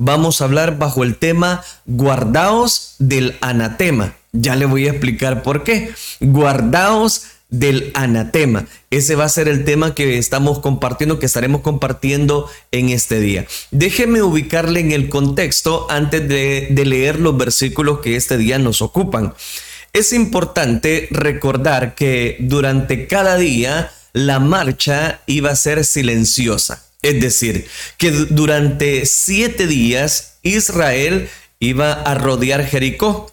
vamos a hablar bajo el tema guardaos del anatema. Ya le voy a explicar por qué. Guardaos del anatema. Ese va a ser el tema que estamos compartiendo, que estaremos compartiendo en este día. Déjeme ubicarle en el contexto antes de, de leer los versículos que este día nos ocupan. Es importante recordar que durante cada día la marcha iba a ser silenciosa. Es decir, que durante siete días Israel iba a rodear Jericó,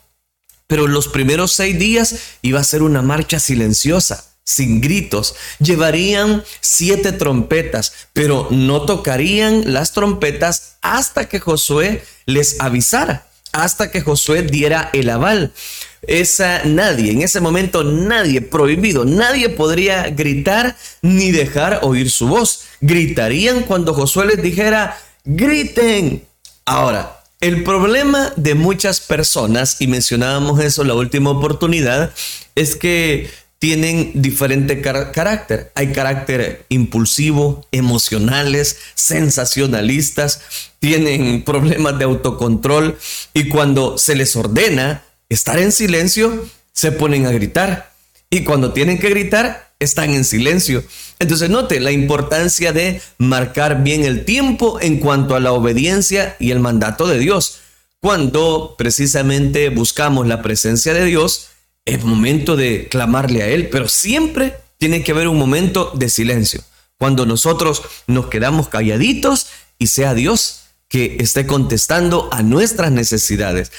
pero los primeros seis días iba a ser una marcha silenciosa, sin gritos. Llevarían siete trompetas, pero no tocarían las trompetas hasta que Josué les avisara, hasta que Josué diera el aval esa nadie, en ese momento nadie, prohibido, nadie podría gritar ni dejar oír su voz. Gritarían cuando Josué les dijera, griten. Ahora, el problema de muchas personas, y mencionábamos eso la última oportunidad, es que tienen diferente carácter. Hay carácter impulsivo, emocionales, sensacionalistas, tienen problemas de autocontrol y cuando se les ordena, estar en silencio, se ponen a gritar. Y cuando tienen que gritar, están en silencio. Entonces note la importancia de marcar bien el tiempo en cuanto a la obediencia y el mandato de Dios. Cuando precisamente buscamos la presencia de Dios, es momento de clamarle a Él, pero siempre tiene que haber un momento de silencio. Cuando nosotros nos quedamos calladitos y sea Dios que esté contestando a nuestras necesidades.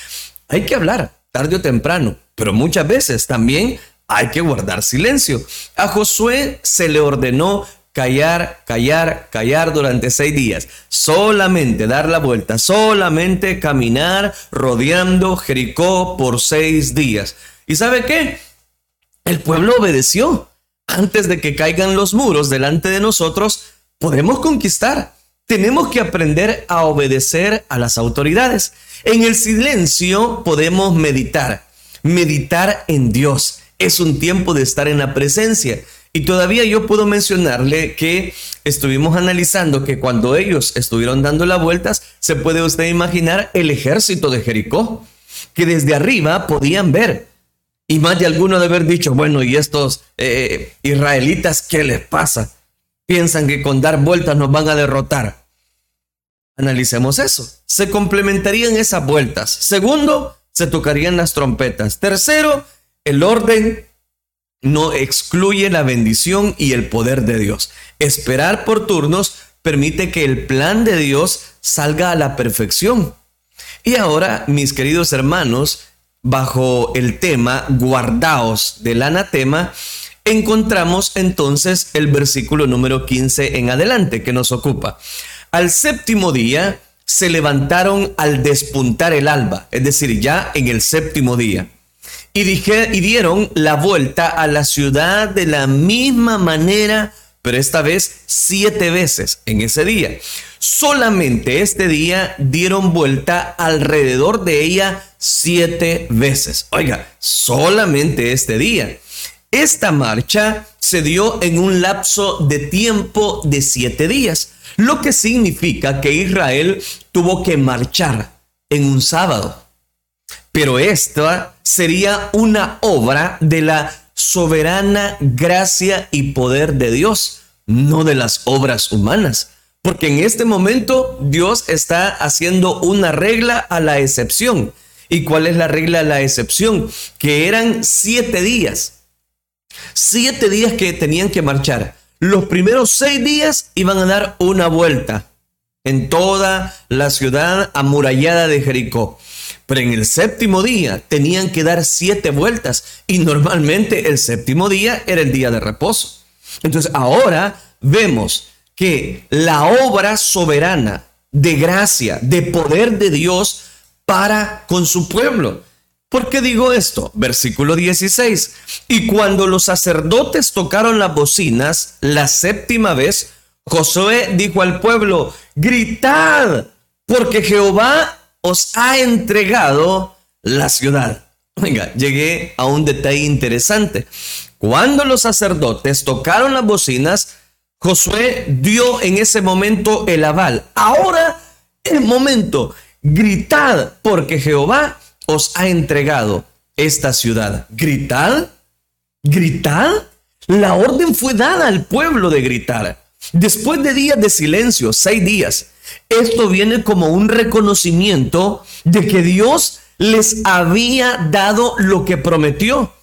Hay que hablar, tarde o temprano, pero muchas veces también hay que guardar silencio. A Josué se le ordenó callar, callar, callar durante seis días. Solamente dar la vuelta, solamente caminar rodeando Jericó por seis días. ¿Y sabe qué? El pueblo obedeció. Antes de que caigan los muros delante de nosotros, podemos conquistar. Tenemos que aprender a obedecer a las autoridades. En el silencio podemos meditar, meditar en Dios. Es un tiempo de estar en la presencia. Y todavía yo puedo mencionarle que estuvimos analizando que cuando ellos estuvieron dando las vueltas, se puede usted imaginar el ejército de Jericó, que desde arriba podían ver. Y más de alguno de haber dicho, bueno, ¿y estos eh, israelitas qué les pasa? Piensan que con dar vueltas nos van a derrotar. Analicemos eso. Se complementarían esas vueltas. Segundo, se tocarían las trompetas. Tercero, el orden no excluye la bendición y el poder de Dios. Esperar por turnos permite que el plan de Dios salga a la perfección. Y ahora, mis queridos hermanos, bajo el tema guardaos del anatema, encontramos entonces el versículo número 15 en adelante que nos ocupa. Al séptimo día se levantaron al despuntar el alba, es decir, ya en el séptimo día. Y, y dieron la vuelta a la ciudad de la misma manera, pero esta vez siete veces en ese día. Solamente este día dieron vuelta alrededor de ella siete veces. Oiga, solamente este día. Esta marcha se dio en un lapso de tiempo de siete días, lo que significa que Israel tuvo que marchar en un sábado. Pero esta sería una obra de la soberana gracia y poder de Dios, no de las obras humanas. Porque en este momento Dios está haciendo una regla a la excepción. ¿Y cuál es la regla a la excepción? Que eran siete días Siete días que tenían que marchar. Los primeros seis días iban a dar una vuelta en toda la ciudad amurallada de Jericó. Pero en el séptimo día tenían que dar siete vueltas y normalmente el séptimo día era el día de reposo. Entonces ahora vemos que la obra soberana de gracia, de poder de Dios para con su pueblo. ¿Por qué digo esto? Versículo 16. Y cuando los sacerdotes tocaron las bocinas la séptima vez, Josué dijo al pueblo, gritad, porque Jehová os ha entregado la ciudad. Venga, llegué a un detalle interesante. Cuando los sacerdotes tocaron las bocinas, Josué dio en ese momento el aval. Ahora Es momento, gritad, porque Jehová os ha entregado esta ciudad. Gritad, gritad. La orden fue dada al pueblo de gritar. Después de días de silencio, seis días, esto viene como un reconocimiento de que Dios les había dado lo que prometió.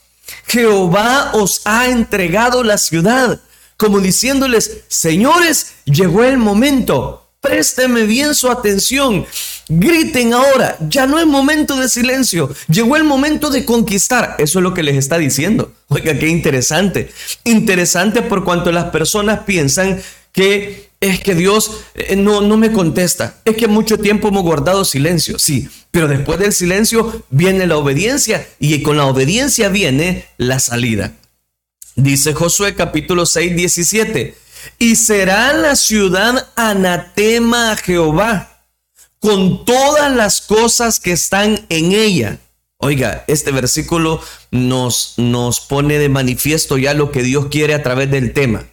Jehová os ha entregado la ciudad, como diciéndoles, señores, llegó el momento, Présteme bien su atención. Griten ahora. Ya no es momento de silencio. Llegó el momento de conquistar. Eso es lo que les está diciendo. Oiga, qué interesante. Interesante por cuanto las personas piensan que es que Dios eh, no, no me contesta. Es que mucho tiempo hemos guardado silencio. Sí, pero después del silencio viene la obediencia y con la obediencia viene la salida. Dice Josué capítulo 6, 17 y será la ciudad anatema a Jehová con todas las cosas que están en ella. Oiga, este versículo nos, nos pone de manifiesto ya lo que Dios quiere a través del tema.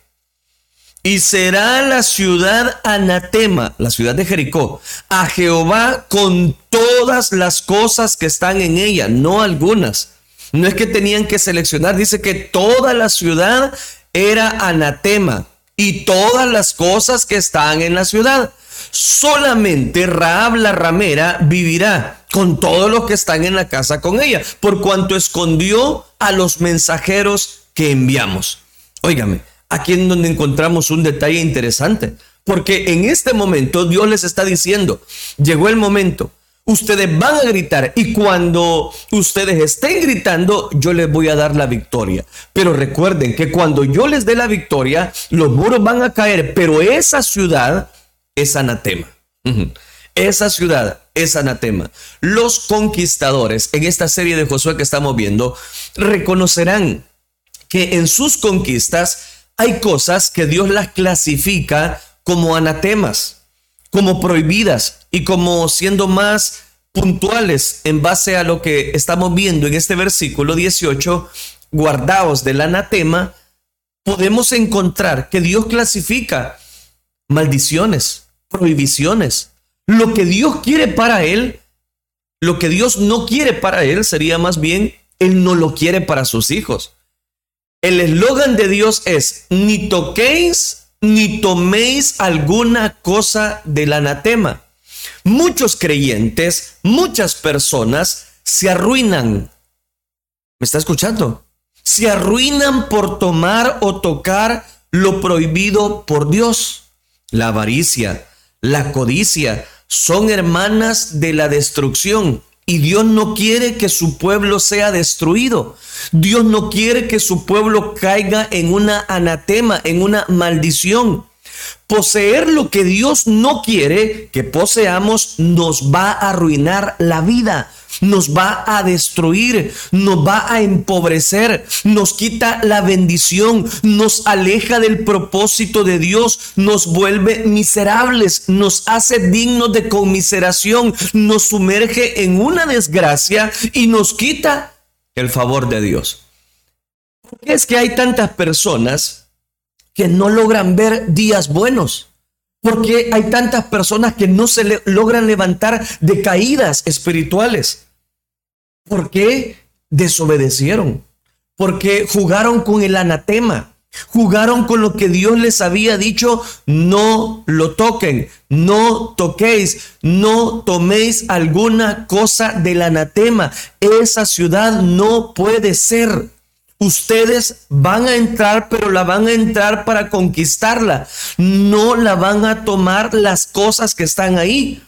Y será la ciudad anatema, la ciudad de Jericó, a Jehová con todas las cosas que están en ella, no algunas. No es que tenían que seleccionar, dice que toda la ciudad era anatema y todas las cosas que están en la ciudad. Solamente Raab la ramera vivirá con todos los que están en la casa con ella, por cuanto escondió a los mensajeros que enviamos. Óigame, aquí en donde encontramos un detalle interesante, porque en este momento Dios les está diciendo, llegó el momento, Ustedes van a gritar y cuando ustedes estén gritando, yo les voy a dar la victoria. Pero recuerden que cuando yo les dé la victoria, los muros van a caer, pero esa ciudad es anatema. Esa ciudad es anatema. Los conquistadores en esta serie de Josué que estamos viendo reconocerán que en sus conquistas hay cosas que Dios las clasifica como anatemas como prohibidas y como siendo más puntuales en base a lo que estamos viendo en este versículo 18, guardaos del anatema, podemos encontrar que Dios clasifica maldiciones, prohibiciones. Lo que Dios quiere para él, lo que Dios no quiere para él sería más bien, él no lo quiere para sus hijos. El eslogan de Dios es, ni toquéis ni toméis alguna cosa del anatema. Muchos creyentes, muchas personas se arruinan. ¿Me está escuchando? Se arruinan por tomar o tocar lo prohibido por Dios. La avaricia, la codicia son hermanas de la destrucción. Y Dios no quiere que su pueblo sea destruido. Dios no quiere que su pueblo caiga en una anatema, en una maldición. Poseer lo que Dios no quiere que poseamos nos va a arruinar la vida nos va a destruir, nos va a empobrecer, nos quita la bendición, nos aleja del propósito de Dios, nos vuelve miserables, nos hace dignos de conmiseración, nos sumerge en una desgracia y nos quita el favor de Dios. ¿Por qué es que hay tantas personas que no logran ver días buenos? Porque hay tantas personas que no se logran levantar de caídas espirituales. ¿Por qué desobedecieron? Porque jugaron con el anatema. Jugaron con lo que Dios les había dicho, no lo toquen, no toquéis, no toméis alguna cosa del anatema. Esa ciudad no puede ser. Ustedes van a entrar, pero la van a entrar para conquistarla. No la van a tomar las cosas que están ahí.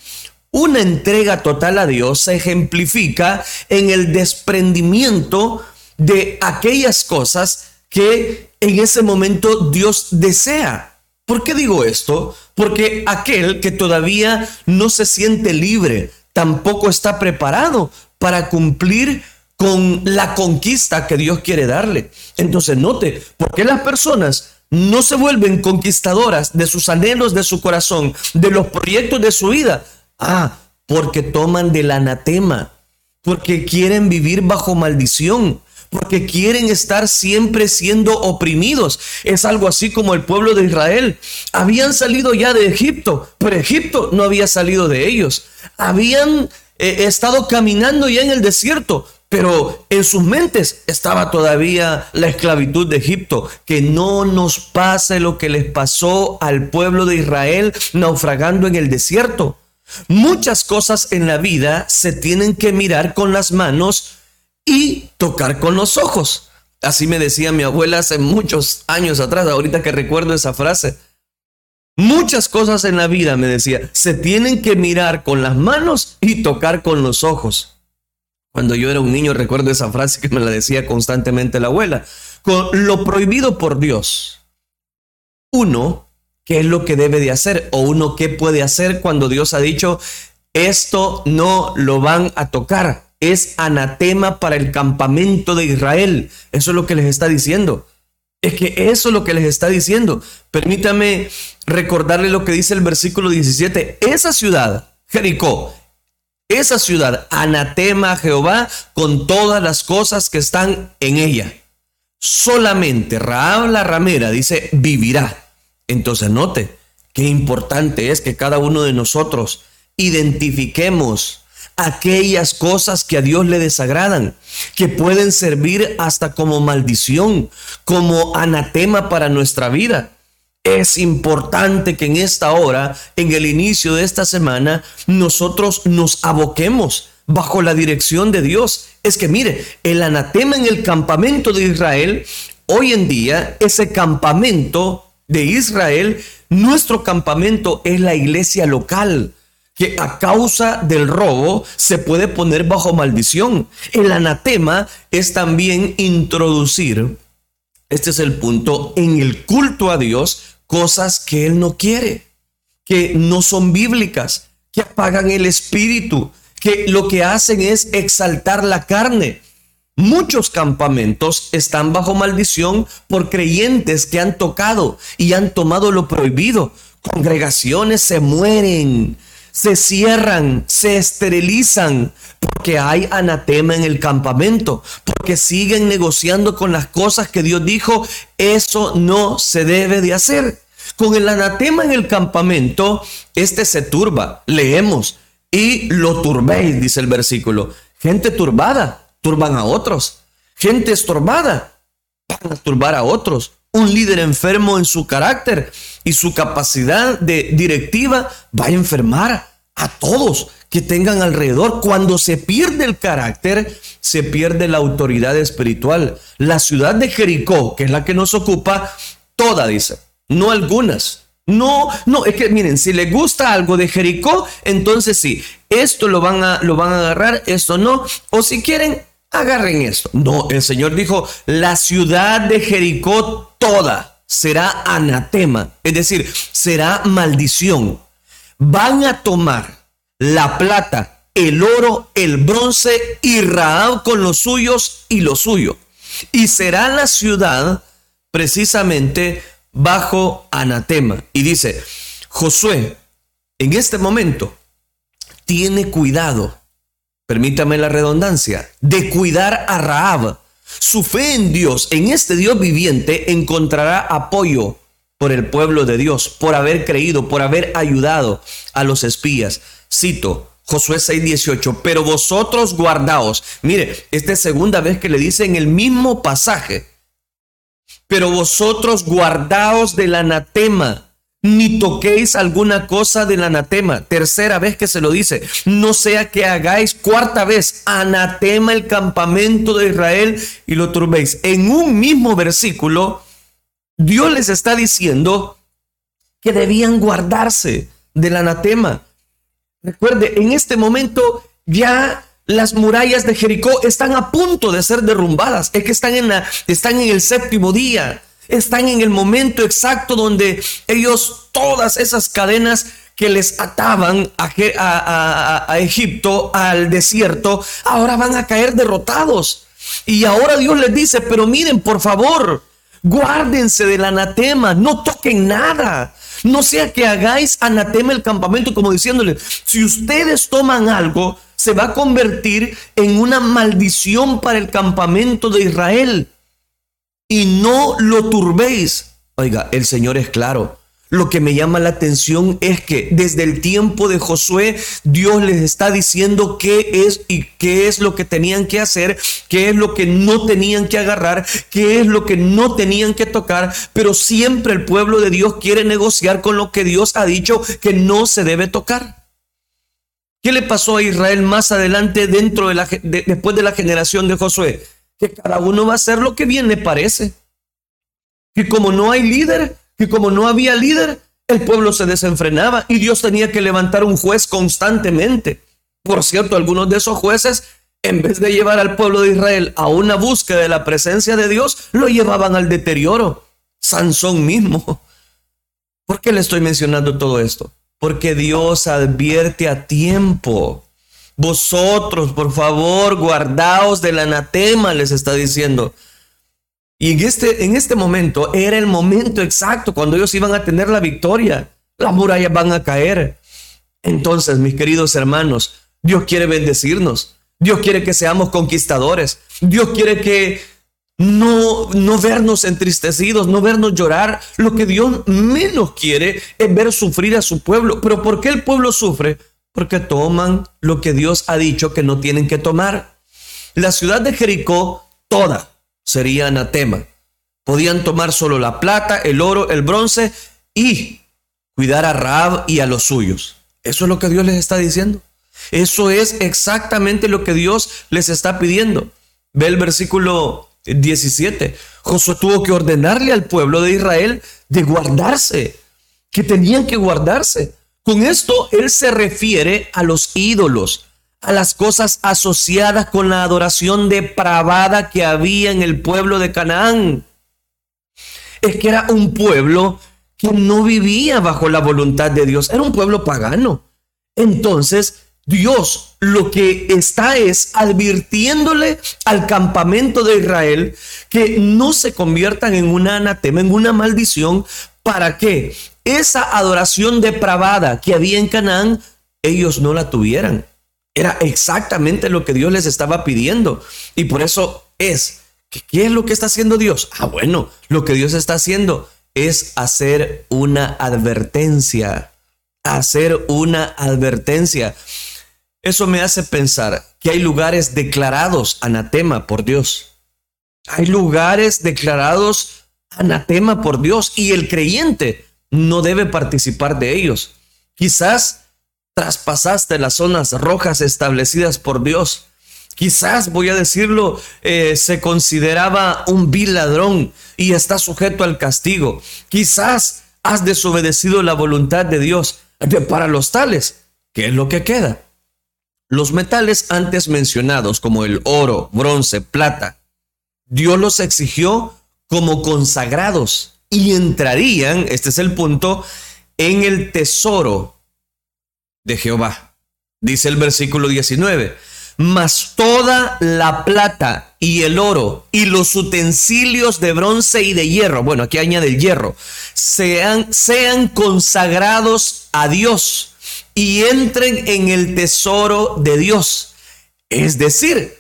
Una entrega total a Dios se ejemplifica en el desprendimiento de aquellas cosas que en ese momento Dios desea. ¿Por qué digo esto? Porque aquel que todavía no se siente libre, tampoco está preparado para cumplir con la conquista que Dios quiere darle. Entonces note, ¿por qué las personas no se vuelven conquistadoras de sus anhelos, de su corazón, de los proyectos de su vida? Ah, porque toman del anatema, porque quieren vivir bajo maldición, porque quieren estar siempre siendo oprimidos. Es algo así como el pueblo de Israel. Habían salido ya de Egipto, pero Egipto no había salido de ellos. Habían eh, estado caminando ya en el desierto, pero en sus mentes estaba todavía la esclavitud de Egipto. Que no nos pase lo que les pasó al pueblo de Israel naufragando en el desierto. Muchas cosas en la vida se tienen que mirar con las manos y tocar con los ojos. Así me decía mi abuela hace muchos años atrás, ahorita que recuerdo esa frase. Muchas cosas en la vida, me decía, se tienen que mirar con las manos y tocar con los ojos. Cuando yo era un niño recuerdo esa frase que me la decía constantemente la abuela. Con lo prohibido por Dios. Uno, ¿qué es lo que debe de hacer? O uno, ¿qué puede hacer cuando Dios ha dicho, esto no lo van a tocar? es anatema para el campamento de Israel. Eso es lo que les está diciendo. Es que eso es lo que les está diciendo. Permítame recordarle lo que dice el versículo 17. Esa ciudad, Jericó, esa ciudad, anatema a Jehová con todas las cosas que están en ella. Solamente Raab la ramera dice, vivirá. Entonces note qué importante es que cada uno de nosotros identifiquemos aquellas cosas que a Dios le desagradan, que pueden servir hasta como maldición, como anatema para nuestra vida. Es importante que en esta hora, en el inicio de esta semana, nosotros nos aboquemos bajo la dirección de Dios. Es que mire, el anatema en el campamento de Israel, hoy en día, ese campamento de Israel, nuestro campamento es la iglesia local que a causa del robo se puede poner bajo maldición. El anatema es también introducir, este es el punto, en el culto a Dios, cosas que Él no quiere, que no son bíblicas, que apagan el espíritu, que lo que hacen es exaltar la carne. Muchos campamentos están bajo maldición por creyentes que han tocado y han tomado lo prohibido. Congregaciones se mueren, se cierran, se esterilizan, porque hay anatema en el campamento, porque siguen negociando con las cosas que Dios dijo, eso no se debe de hacer. Con el anatema en el campamento, este se turba, leemos, y lo turbéis, dice el versículo. Gente turbada, turban a otros. Gente estorbada, van a turbar a otros. Un líder enfermo en su carácter y su capacidad de directiva va a enfermar a todos que tengan alrededor. Cuando se pierde el carácter, se pierde la autoridad espiritual. La ciudad de Jericó, que es la que nos ocupa, toda dice, no algunas. No, no, es que miren, si les gusta algo de Jericó, entonces sí, esto lo van a, lo van a agarrar, esto no, o si quieren, agarren esto. No, el Señor dijo, la ciudad de Jericó toda será anatema, es decir, será maldición. Van a tomar la plata, el oro, el bronce y Raab con los suyos y lo suyo. Y será la ciudad precisamente bajo anatema. Y dice, Josué, en este momento, tiene cuidado, permítame la redundancia, de cuidar a Raab. Su fe en Dios, en este Dios viviente, encontrará apoyo por el pueblo de Dios, por haber creído, por haber ayudado a los espías. Cito, Josué 6:18, pero vosotros guardaos. Mire, esta es segunda vez que le dice en el mismo pasaje, pero vosotros guardaos del anatema, ni toquéis alguna cosa del anatema. Tercera vez que se lo dice, no sea que hagáis cuarta vez anatema el campamento de Israel y lo turbéis. En un mismo versículo, Dios les está diciendo que debían guardarse del anatema. Recuerde, en este momento ya las murallas de Jericó están a punto de ser derrumbadas. Es que están en, la, están en el séptimo día. Están en el momento exacto donde ellos, todas esas cadenas que les ataban a, a, Egipto, al desierto, ahora van a caer derrotados. Y ahora Dios les dice, pero miren, por favor, guárdense del anatema, no toquen nada. No sea que hagáis anatema el campamento como diciéndole, si ustedes toman algo, se va a convertir en una maldición para el campamento de Israel. Y no lo turbéis. Oiga, el Señor es claro. Lo que me llama la atención es que desde el tiempo de Josué, Dios les está diciendo qué es y qué es lo que tenían que hacer, qué es lo que no tenían que agarrar, qué es lo que no tenían que tocar, pero siempre el pueblo de Dios quiere negociar con lo que Dios ha dicho que no se debe tocar. ¿Qué le pasó a Israel más adelante dentro de la después de la generación de Josué? Que cada uno va a hacer lo que bien le parece. Que como no hay líder, que como no había líder, el pueblo se desenfrenaba y Dios tenía que levantar un juez constantemente. Por cierto, algunos de esos jueces, en vez de llevar al pueblo de Israel a una búsqueda de la presencia de Dios, lo llevaban al deterioro. Sansón mismo. ¿Por qué le estoy mencionando todo esto? Porque Dios advierte a tiempo. Vosotros, por favor, guardaos del anatema, les está diciendo. Y en este, en este momento era el momento exacto cuando ellos iban a tener la victoria. Las murallas van a caer. Entonces, mis queridos hermanos, Dios quiere bendecirnos. Dios quiere que seamos conquistadores. Dios quiere que no, no vernos entristecidos, no vernos llorar. Lo que Dios menos quiere es ver sufrir a su pueblo. Pero ¿por qué el pueblo sufre? Porque toman lo que Dios ha dicho que no tienen que tomar. La ciudad de Jericó, toda, sería anatema. Podían tomar solo la plata, el oro, el bronce y cuidar a Raab y a los suyos. Eso es lo que Dios les está diciendo. Eso es exactamente lo que Dios les está pidiendo. Ve el versículo 17. Josué tuvo que ordenarle al pueblo de Israel de guardarse, que tenían que guardarse. Con esto él se refiere a los ídolos, a las cosas asociadas con la adoración depravada que había en el pueblo de Canaán. Es que era un pueblo que no vivía bajo la voluntad de Dios, era un pueblo pagano. Entonces, Dios lo que está es advirtiéndole al campamento de Israel que no se conviertan en una anatema, en una maldición, para que esa adoración depravada que había en Canaán, ellos no la tuvieran. Era exactamente lo que Dios les estaba pidiendo. Y por eso es, ¿qué es lo que está haciendo Dios? Ah, bueno, lo que Dios está haciendo es hacer una advertencia. Hacer una advertencia. Eso me hace pensar que hay lugares declarados anatema por Dios. Hay lugares declarados anatema por Dios y el creyente no debe participar de ellos. Quizás traspasaste las zonas rojas establecidas por Dios. Quizás, voy a decirlo, eh, se consideraba un vil ladrón y está sujeto al castigo. Quizás has desobedecido la voluntad de Dios. Para los tales, ¿qué es lo que queda? Los metales antes mencionados, como el oro, bronce, plata, Dios los exigió como consagrados y entrarían, este es el punto, en el tesoro de Jehová. Dice el versículo 19, mas toda la plata y el oro y los utensilios de bronce y de hierro, bueno, aquí añade el hierro, sean, sean consagrados a Dios y entren en el tesoro de Dios. Es decir,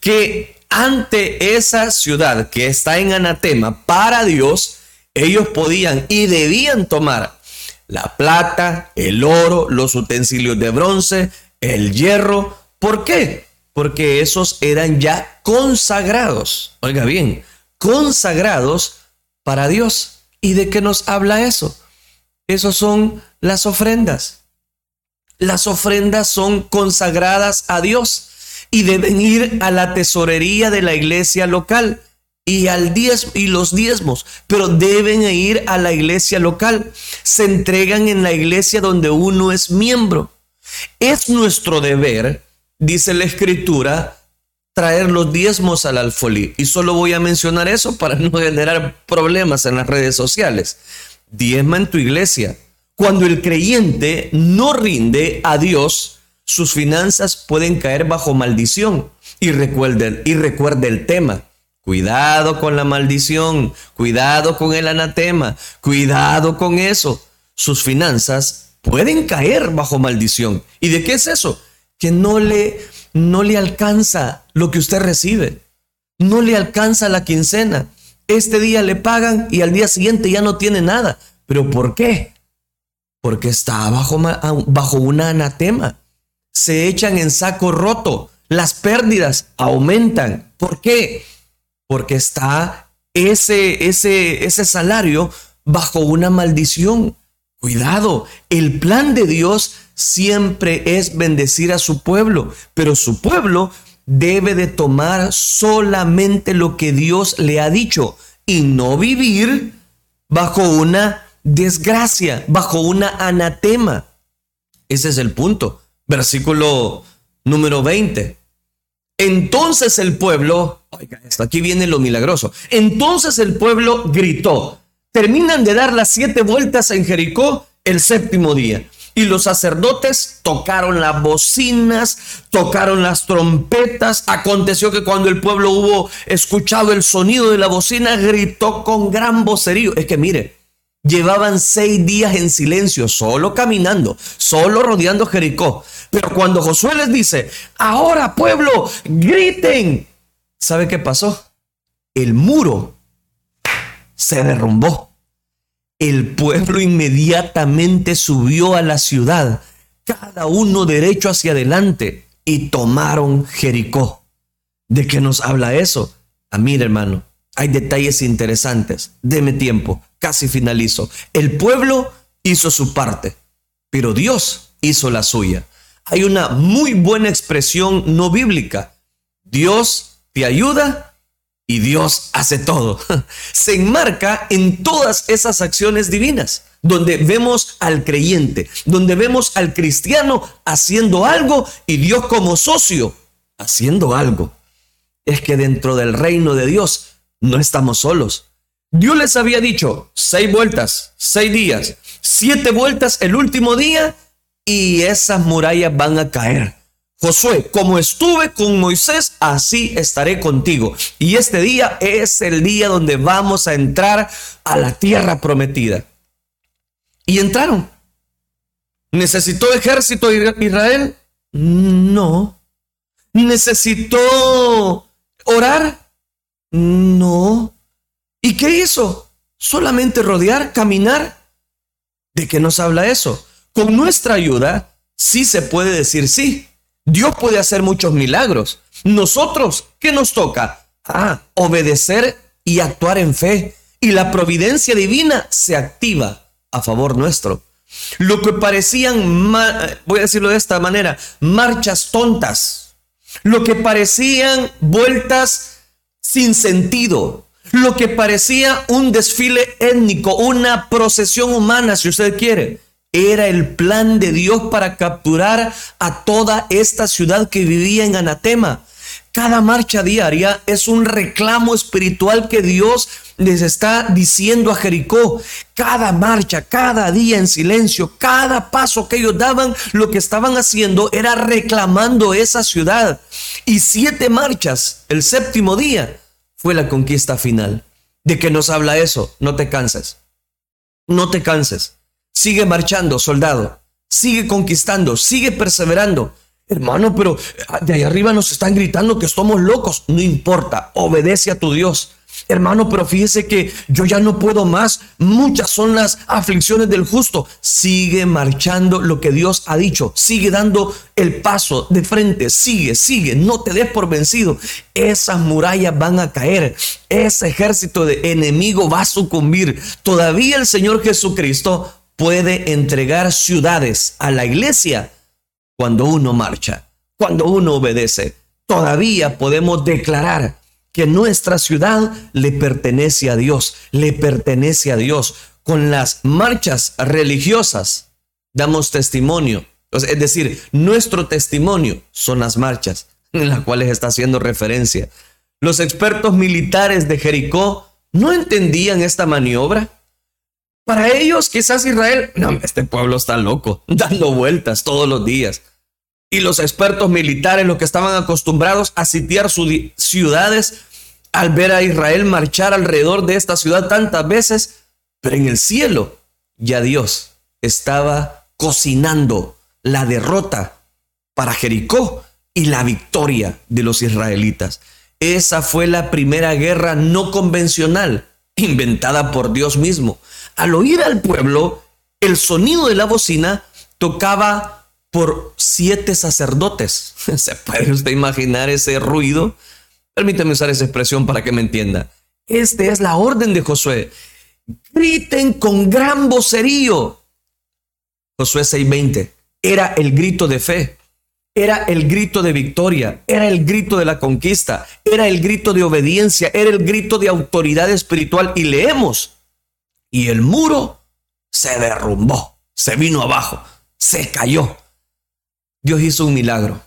que ante esa ciudad que está en anatema para Dios, ellos podían y debían tomar la plata, el oro, los utensilios de bronce, el hierro. ¿Por qué? Porque esos eran ya consagrados. Oiga bien, consagrados para Dios. ¿Y de qué nos habla eso? Esos son las ofrendas. Las ofrendas son consagradas a Dios y deben ir a la tesorería de la iglesia local y, al diez, y los diezmos, pero deben ir a la iglesia local. Se entregan en la iglesia donde uno es miembro. Es nuestro deber, dice la escritura, traer los diezmos al alfolí. Y solo voy a mencionar eso para no generar problemas en las redes sociales. Diezma en tu iglesia. Cuando el creyente no rinde a Dios, sus finanzas pueden caer bajo maldición. Y recuerde, y recuerde el tema. Cuidado con la maldición, cuidado con el anatema, cuidado con eso. Sus finanzas pueden caer bajo maldición. ¿Y de qué es eso? que no le, no le alcanza lo que usted recibe. No le alcanza la quincena. Este día le pagan y al día siguiente ya no tiene nada. ¿Pero por qué? Porque está bajo, bajo una anatema. Se echan en saco roto. Las pérdidas aumentan. ¿Por qué? Porque está ese, ese, ese salario bajo una maldición. Cuidado, el plan de Dios siempre es bendecir a su pueblo, pero su pueblo debe de tomar solamente lo que Dios le ha dicho y no vivir bajo una desgracia, bajo una anatema. Ese es el punto. Versículo número 20. Entonces el pueblo, oiga esto, aquí viene lo milagroso. Entonces el pueblo gritó. Terminan de dar las siete vueltas en Jericó el séptimo día. Y los sacerdotes tocaron las bocinas, tocaron las trompetas. Aconteció que cuando el pueblo hubo escuchado el sonido de la bocina, gritó con gran vocerío. Es que mire, llevaban seis días en silencio, solo caminando, solo rodeando Jericó. Pero cuando Josué les dice, ahora pueblo, griten, ¿sabe qué pasó? El muro se derrumbó el pueblo inmediatamente subió a la ciudad, cada uno derecho hacia adelante, y tomaron Jericó. ¿De qué nos habla eso? A mí, hermano, hay detalles interesantes. Deme tiempo, casi finalizo. El pueblo hizo su parte, pero Dios hizo la suya. Hay una muy buena expresión no bíblica. Dios te ayuda y Dios hace todo. Se enmarca en todas esas acciones divinas, donde vemos al creyente, donde vemos al cristiano haciendo algo y Dios como socio haciendo algo. Es que dentro del reino de Dios no estamos solos. Dios les había dicho seis vueltas, seis días, siete vueltas el último día y esas murallas van a caer. Josué, como estuve con Moisés, así estaré contigo. Y este día es el día donde vamos a entrar a la tierra prometida. Y entraron. ¿Necesitó ejército Israel? No. ¿Necesitó orar? No. ¿Y qué hizo? Solamente rodear, caminar. ¿De qué nos habla eso? Con nuestra ayuda, sí se puede decir sí. Dios puede hacer muchos milagros. Nosotros, ¿qué nos toca? Ah, obedecer y actuar en fe. Y la providencia divina se activa a favor nuestro. Lo que parecían, voy a decirlo de esta manera, marchas tontas. Lo que parecían vueltas sin sentido. Lo que parecía un desfile étnico, una procesión humana, si usted quiere era el plan de Dios para capturar a toda esta ciudad que vivía en anatema. Cada marcha diaria es un reclamo espiritual que Dios les está diciendo a Jericó. Cada marcha, cada día en silencio, cada paso que ellos daban, lo que estaban haciendo era reclamando esa ciudad. Y siete marchas, el séptimo día, fue la conquista final. ¿De qué nos habla eso? No te canses. No te canses. Sigue marchando, soldado. Sigue conquistando, sigue perseverando. Hermano, pero ah, de ahí arriba nos están gritando que somos locos. No importa, obedece a tu Dios. Hermano, pero fíjese que yo ya no puedo más. Muchas son las aflicciones del justo. Sigue marchando lo que Dios ha dicho. Sigue dando el paso de frente. Sigue, sigue. No te des por vencido. Esas murallas van a caer. Ese ejército de enemigo va a sucumbir. Todavía el Señor Jesucristo puede entregar ciudades a la iglesia cuando uno marcha, cuando uno obedece. Todavía podemos declarar que nuestra ciudad le pertenece a Dios, le pertenece a Dios. Con las marchas religiosas damos testimonio. Es decir, nuestro testimonio son las marchas en las cuales está haciendo referencia. Los expertos militares de Jericó no entendían esta maniobra. Para ellos, quizás Israel, no, este pueblo está loco, dando vueltas todos los días. Y los expertos militares, los que estaban acostumbrados a sitiar sus ciudades, al ver a Israel marchar alrededor de esta ciudad tantas veces, pero en el cielo ya Dios estaba cocinando la derrota para Jericó y la victoria de los israelitas. Esa fue la primera guerra no convencional inventada por Dios mismo. Al oír al pueblo, el sonido de la bocina tocaba por siete sacerdotes. ¿Se puede usted imaginar ese ruido? Permítame usar esa expresión para que me entienda. Esta es la orden de Josué. Griten con gran vocerío. Josué 6:20 era el grito de fe, era el grito de victoria, era el grito de la conquista, era el grito de obediencia, era el grito de autoridad espiritual. Y leemos, y el muro se derrumbó, se vino abajo, se cayó. Dios hizo un milagro.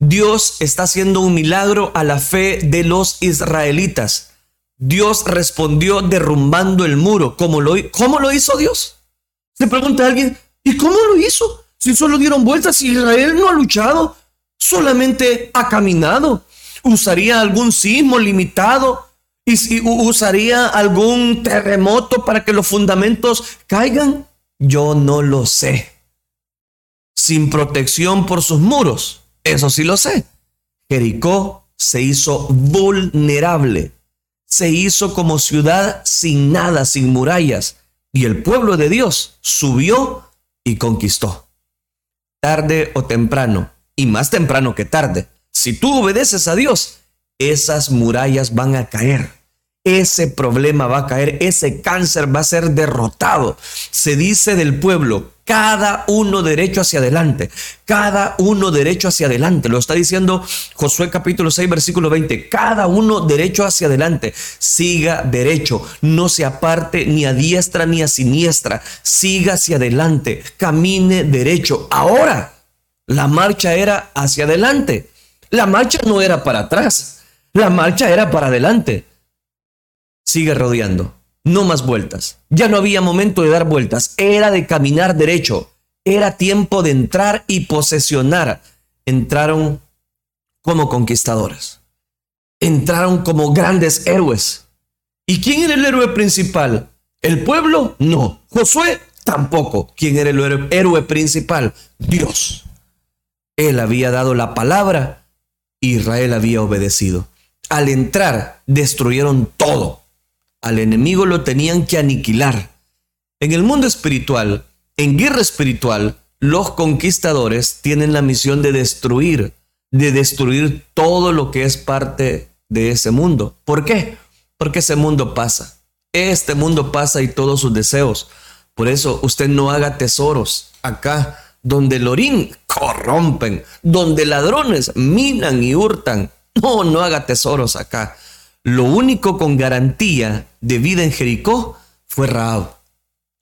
Dios está haciendo un milagro a la fe de los israelitas. Dios respondió derrumbando el muro. ¿Cómo lo, cómo lo hizo Dios? Se pregunta alguien, ¿y cómo lo hizo? Si solo dieron vueltas, si Israel no ha luchado, solamente ha caminado. ¿Usaría algún sismo limitado? ¿Y si usaría algún terremoto para que los fundamentos caigan? Yo no lo sé. Sin protección por sus muros eso sí lo sé. Jericó se hizo vulnerable. Se hizo como ciudad sin nada, sin murallas. Y el pueblo de Dios subió y conquistó. Tarde o temprano, y más temprano que tarde, si tú obedeces a Dios, esas murallas van a caer ese problema va a caer, ese cáncer va a ser derrotado. Se dice del pueblo, cada uno derecho hacia adelante, cada uno derecho hacia adelante. Lo está diciendo Josué capítulo 6, versículo 20, cada uno derecho hacia adelante, siga derecho, no se aparte ni a diestra ni a siniestra, siga hacia adelante, camine derecho. Ahora, la marcha era hacia adelante, la marcha no era para atrás, la marcha era para adelante sigue rodeando. No más vueltas. Ya no había momento de dar vueltas. Era de caminar derecho. Era tiempo de entrar y posesionar. Entraron como conquistadores. Entraron como grandes héroes. ¿Y quién era el héroe principal? ¿El pueblo? No. Josué tampoco. ¿Quién era el héroe principal? Dios. Él había dado la palabra. Israel había obedecido. Al entrar, destruyeron todo al enemigo lo tenían que aniquilar. En el mundo espiritual, en guerra espiritual, los conquistadores tienen la misión de destruir, de destruir todo lo que es parte de ese mundo. ¿Por qué? Porque ese mundo pasa. Este mundo pasa y todos sus deseos. Por eso usted no haga tesoros acá, donde el corrompen, donde ladrones minan y hurtan. No, no haga tesoros acá. Lo único con garantía de vida en Jericó fue Raab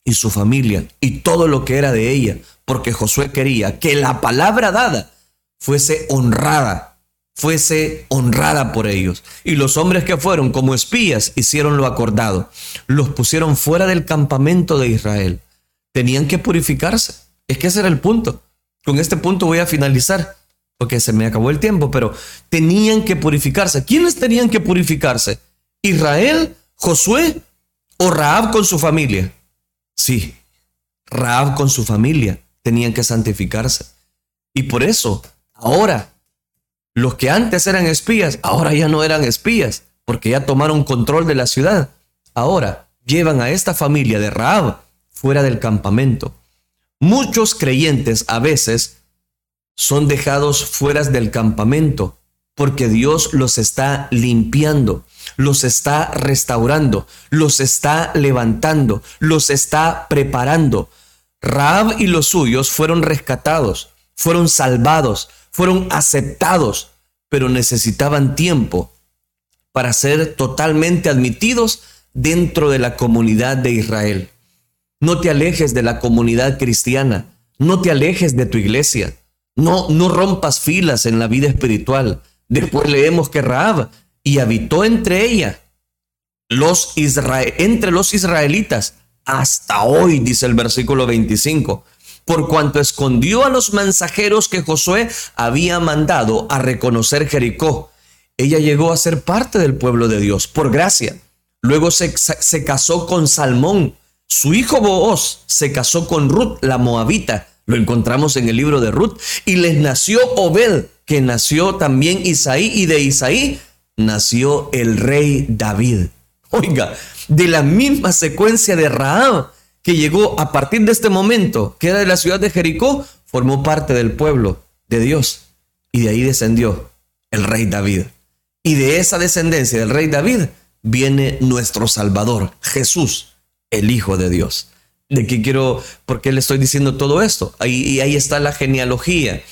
y su familia y todo lo que era de ella, porque Josué quería que la palabra dada fuese honrada, fuese honrada por ellos. Y los hombres que fueron como espías hicieron lo acordado, los pusieron fuera del campamento de Israel. Tenían que purificarse. Es que ese era el punto. Con este punto voy a finalizar porque se me acabó el tiempo, pero tenían que purificarse. ¿Quiénes tenían que purificarse? ¿Israel, Josué o Raab con su familia? Sí, Raab con su familia tenían que santificarse. Y por eso, ahora, los que antes eran espías, ahora ya no eran espías, porque ya tomaron control de la ciudad. Ahora llevan a esta familia de Raab fuera del campamento. Muchos creyentes a veces son dejados fuera del campamento porque Dios los está limpiando, los está restaurando, los está levantando, los está preparando. Raab y los suyos fueron rescatados, fueron salvados, fueron aceptados, pero necesitaban tiempo para ser totalmente admitidos dentro de la comunidad de Israel. No te alejes de la comunidad cristiana, no te alejes de tu iglesia. No, no rompas filas en la vida espiritual. Después leemos que Raab y habitó entre ella los entre los israelitas hasta hoy, dice el versículo 25, por cuanto escondió a los mensajeros que Josué había mandado a reconocer Jericó. Ella llegó a ser parte del pueblo de Dios por gracia. Luego se, se casó con Salmón. Su hijo Booz se casó con Ruth, la moabita Lo encontramos en el libro de Ruth. Y les nació Obed, que nació también Isaí, y de Isaí nació el rey David. Oiga, de la misma secuencia de Raab, que llegó a partir de este momento, que era de la ciudad de Jericó, formó parte del pueblo de Dios. Y de ahí descendió el rey David. Y de esa descendencia del rey David viene nuestro Salvador, Jesús, el Hijo de Dios. ¿De qué quiero, por qué le estoy diciendo todo esto? Ahí, y ahí está la genealogía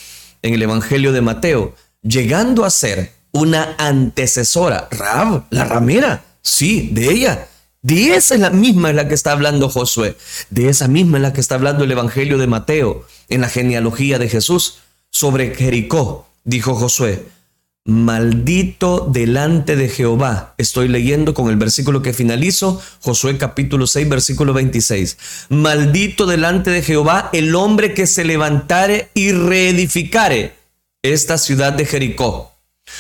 en el Evangelio de Mateo, llegando a ser una antecesora, Rab, la ramera, sí, de ella. De esa es la misma en la que está hablando Josué, de esa misma en la que está hablando el Evangelio de Mateo, en la genealogía de Jesús, sobre Jericó, dijo Josué, maldito delante de Jehová. Estoy leyendo con el versículo que finalizo, Josué capítulo 6, versículo 26. Maldito delante de Jehová el hombre que se levantare y reedificare esta ciudad de Jericó.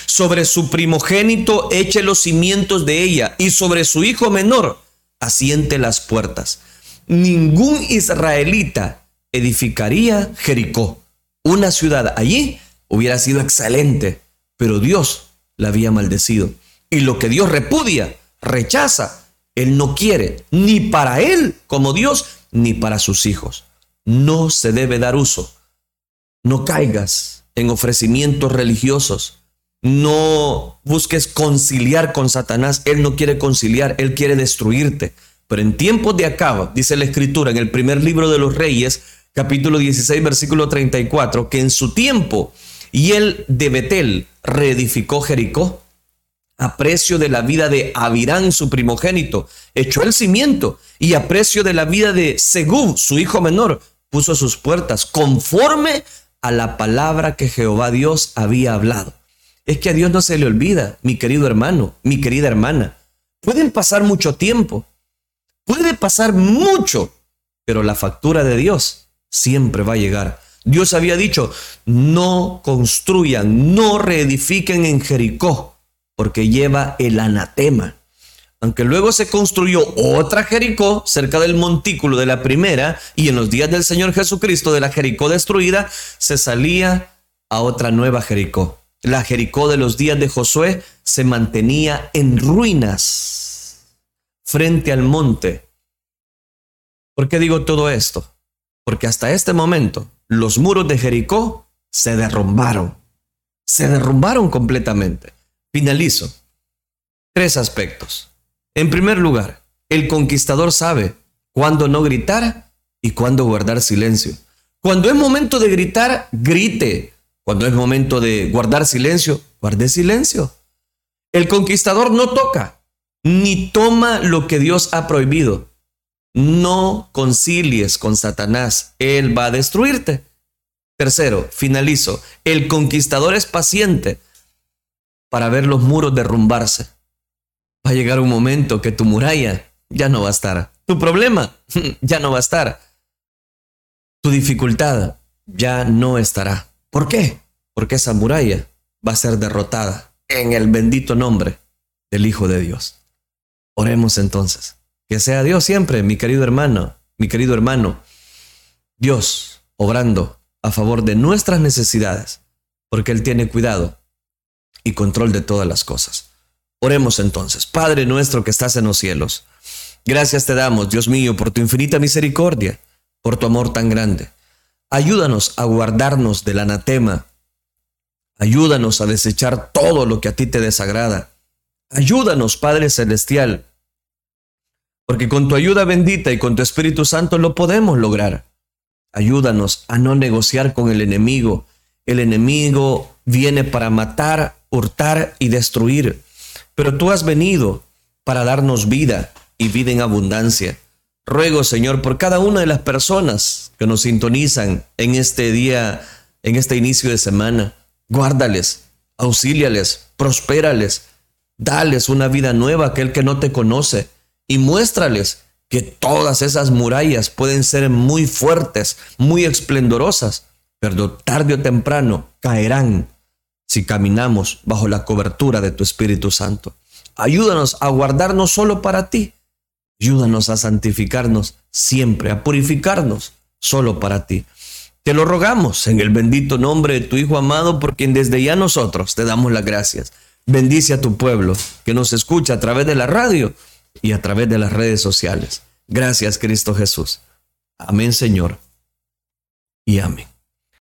Sobre su primogénito eche los cimientos de ella y sobre su hijo menor asiente las puertas. Ningún israelita edificaría Jericó. Una ciudad allí hubiera sido excelente pero Dios la había maldecido. Y lo que Dios repudia, rechaza, Él no quiere, ni para Él como Dios, ni para sus hijos. No se debe dar uso. No caigas en ofrecimientos religiosos. No busques conciliar con Satanás. Él no quiere conciliar, Él quiere destruirte. Pero en tiempos de acaba, dice la escritura en el primer libro de los reyes, capítulo 16, versículo 34, que en su tiempo y él de Betel reedificó Jericó a precio de la vida de Abirán, su primogénito, echó el cimiento y a precio de la vida de Segú, su hijo menor, puso sus puertas conforme a la palabra que Jehová Dios había hablado. Es que a Dios no se le olvida, mi querido hermano, mi querida hermana. Pueden pasar mucho tiempo, puede pasar mucho, pero la factura de Dios siempre va a llegar. Dios había dicho, no construyan, no reedifiquen en Jericó, porque lleva el anatema. Aunque luego se construyó otra Jericó cerca del montículo de la primera, y en los días del Señor Jesucristo de la Jericó destruida, se salía a otra nueva Jericó. La Jericó de los días de Josué se mantenía en ruinas frente al monte. ¿Por qué digo todo esto? Porque hasta este momento los muros de Jericó se derrumbaron. Se derrumbaron completamente. Finalizo. Tres aspectos. En primer lugar, el conquistador sabe cuándo no gritar y cuándo guardar silencio. Cuando es momento de gritar, grite. Cuando es momento de guardar silencio, guarde silencio. El conquistador no toca ni toma lo que Dios ha prohibido. No concilies con Satanás, él va a destruirte. Tercero, finalizo, el conquistador es paciente para ver los muros derrumbarse. Va a llegar un momento que tu muralla ya no va a estar, tu problema ya no va a estar, tu dificultad ya no estará. ¿Por qué? Porque esa muralla va a ser derrotada en el bendito nombre del Hijo de Dios. Oremos entonces. Que sea Dios siempre, mi querido hermano, mi querido hermano. Dios obrando a favor de nuestras necesidades, porque Él tiene cuidado y control de todas las cosas. Oremos entonces, Padre nuestro que estás en los cielos. Gracias te damos, Dios mío, por tu infinita misericordia, por tu amor tan grande. Ayúdanos a guardarnos del anatema. Ayúdanos a desechar todo lo que a ti te desagrada. Ayúdanos, Padre Celestial, porque con tu ayuda bendita y con tu Espíritu Santo lo podemos lograr. Ayúdanos a no negociar con el enemigo. El enemigo viene para matar, hurtar y destruir. Pero tú has venido para darnos vida y vida en abundancia. Ruego, Señor, por cada una de las personas que nos sintonizan en este día, en este inicio de semana. Guárdales, auxíliales, prospérales, dales una vida nueva a aquel que no te conoce y muéstrales que todas esas murallas pueden ser muy fuertes, muy esplendorosas, pero tarde o temprano caerán si caminamos bajo la cobertura de tu Espíritu Santo. Ayúdanos a guardarnos solo para ti. Ayúdanos a santificarnos siempre, a purificarnos solo para ti. Te lo rogamos en el bendito nombre de tu Hijo amado, por quien desde ya nosotros te damos las gracias. Bendice a tu pueblo que nos escucha a través de la radio y a través de las redes sociales. Gracias Cristo Jesús. Amén Señor. Y amén.